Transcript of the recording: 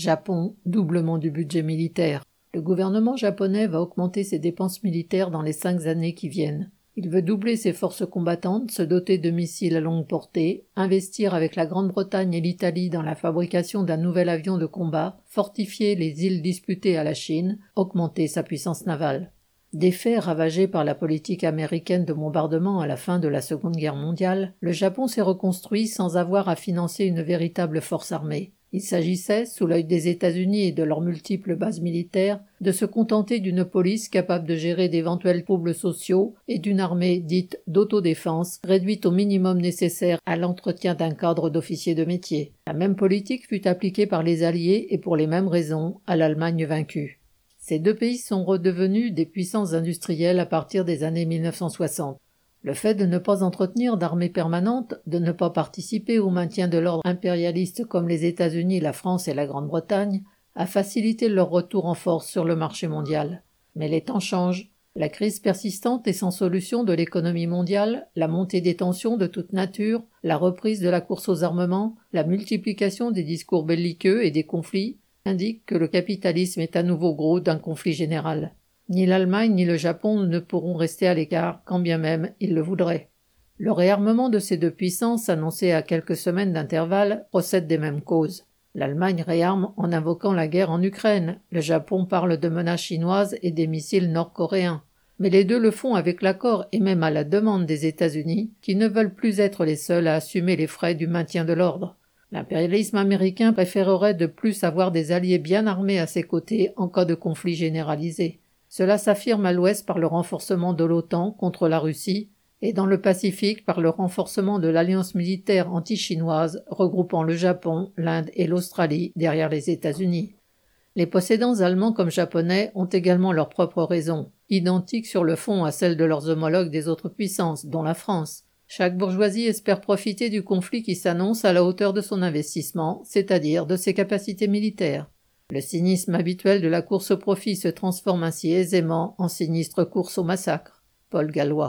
Japon, doublement du budget militaire. Le gouvernement japonais va augmenter ses dépenses militaires dans les cinq années qui viennent. Il veut doubler ses forces combattantes, se doter de missiles à longue portée, investir avec la Grande-Bretagne et l'Italie dans la fabrication d'un nouvel avion de combat, fortifier les îles disputées à la Chine, augmenter sa puissance navale. Défait ravagé par la politique américaine de bombardement à la fin de la Seconde Guerre mondiale, le Japon s'est reconstruit sans avoir à financer une véritable force armée. Il s'agissait, sous l'œil des États-Unis et de leurs multiples bases militaires, de se contenter d'une police capable de gérer d'éventuels troubles sociaux et d'une armée dite d'autodéfense réduite au minimum nécessaire à l'entretien d'un cadre d'officiers de métier. La même politique fut appliquée par les Alliés et pour les mêmes raisons à l'Allemagne vaincue. Ces deux pays sont redevenus des puissances industrielles à partir des années 1960. Le fait de ne pas entretenir d'armée permanente, de ne pas participer au maintien de l'ordre impérialiste comme les États-Unis, la France et la Grande-Bretagne, a facilité leur retour en force sur le marché mondial. Mais les temps changent. La crise persistante et sans solution de l'économie mondiale, la montée des tensions de toute nature, la reprise de la course aux armements, la multiplication des discours belliqueux et des conflits indique que le capitalisme est à nouveau gros d'un conflit général. Ni l'Allemagne ni le Japon ne pourront rester à l'écart, quand bien même ils le voudraient. Le réarmement de ces deux puissances, annoncé à quelques semaines d'intervalle, procède des mêmes causes. L'Allemagne réarme en invoquant la guerre en Ukraine, le Japon parle de menaces chinoises et des missiles nord-coréens. Mais les deux le font avec l'accord et même à la demande des États-Unis, qui ne veulent plus être les seuls à assumer les frais du maintien de l'ordre. L'impérialisme américain préférerait de plus avoir des alliés bien armés à ses côtés en cas de conflit généralisé. Cela s'affirme à l'ouest par le renforcement de l'OTAN contre la Russie et dans le Pacifique par le renforcement de l'alliance militaire anti-chinoise regroupant le Japon, l'Inde et l'Australie derrière les États-Unis. Les possédants allemands comme japonais ont également leurs propres raisons, identiques sur le fond à celles de leurs homologues des autres puissances, dont la France, chaque bourgeoisie espère profiter du conflit qui s'annonce à la hauteur de son investissement, c'est-à-dire de ses capacités militaires. Le cynisme habituel de la course au profit se transforme ainsi aisément en sinistre course au massacre. Paul Gallois.